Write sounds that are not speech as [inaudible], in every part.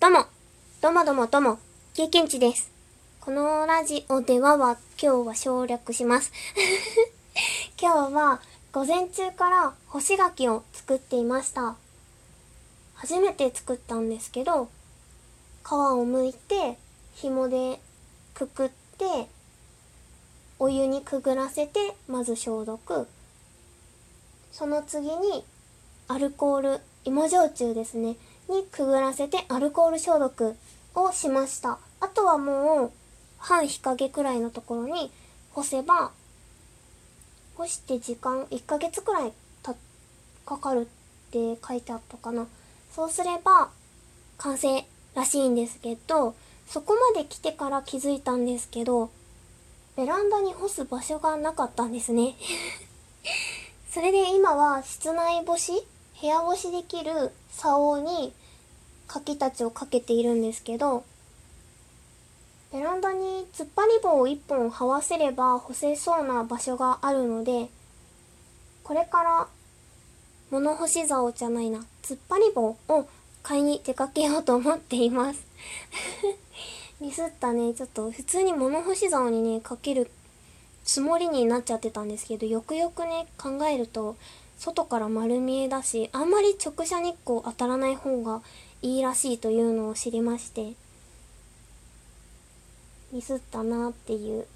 どうも、どうもどうもどうも、経験値です。このラジオではは、今日は省略します。[laughs] 今日は午前中から干し柿を作っていました。初めて作ったんですけど、皮を剥いて、紐でくくって、お湯にくぐらせて、まず消毒。その次に、アルコール、芋焼酎ですね、にくぐらせてアルコール消毒をしました。あとはもう、半日陰くらいのところに干せば、干して時間1ヶ月くらいたかかるって書いてあったかな。そうすれば完成らしいんですけど、そこまで来てから気づいたんですけど、ベランダに干す場所がなかったんですね。[laughs] それで今は室内干し部屋干しできる竿に柿たちをかけているんですけど、ベランダに突っ張り棒を1本這わせれば干せそうな場所があるので、これから物干し竿じゃないな、突っ張り棒を買いに出かけようと思っています。[laughs] ミスったね、ちょっと普通に物干し竿にね、かけるつもりになっちゃってたんですけど、よくよくね、考えると、外から丸見えだし、あんまり直射日光当たらない方がいいらしいというのを知りまして、ミスったなっていう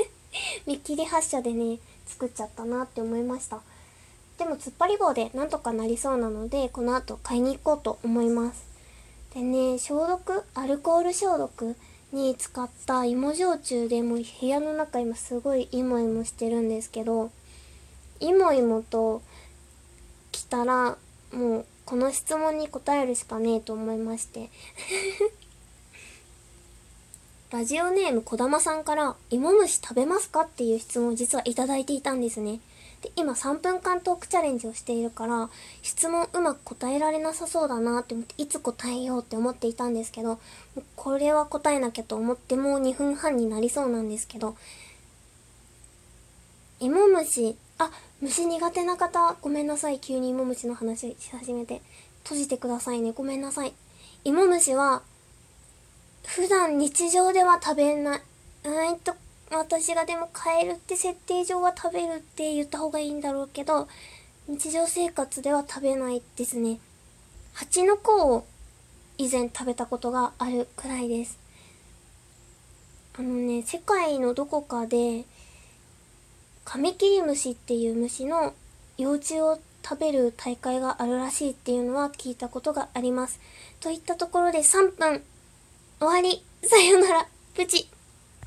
[laughs] 見切り発車でね、作っちゃったなって思いました。でも突っ張り棒でなんとかなりそうなので、この後買いに行こうと思います。でね、消毒、アルコール消毒に使った芋焼酎でもう部屋の中今すごいイモイモしてるんですけど、イモイモと来たらもうこの質問に答えるしかねえと思いまして [laughs] ラジオネームこだまさんから「芋虫食べますか?」っていう質問を実はいただいていたんですねで今3分間トークチャレンジをしているから質問うまく答えられなさそうだなって思っていつ答えようって思っていたんですけどこれは答えなきゃと思ってもう2分半になりそうなんですけど芋虫あ虫苦手な方ごめんなさい。急に芋虫の話し始めて。閉じてくださいね。ごめんなさい。芋虫は普段日常では食べない。うんと私がでもカエルって設定上は食べるって言った方がいいんだろうけど日常生活では食べないですね。蜂の子を以前食べたことがあるくらいです。あのね世界のどこかでカミキリムシっていう虫の幼虫を食べる大会があるらしいっていうのは聞いたことがあります。といったところで3分終わり。さよなら。プチ。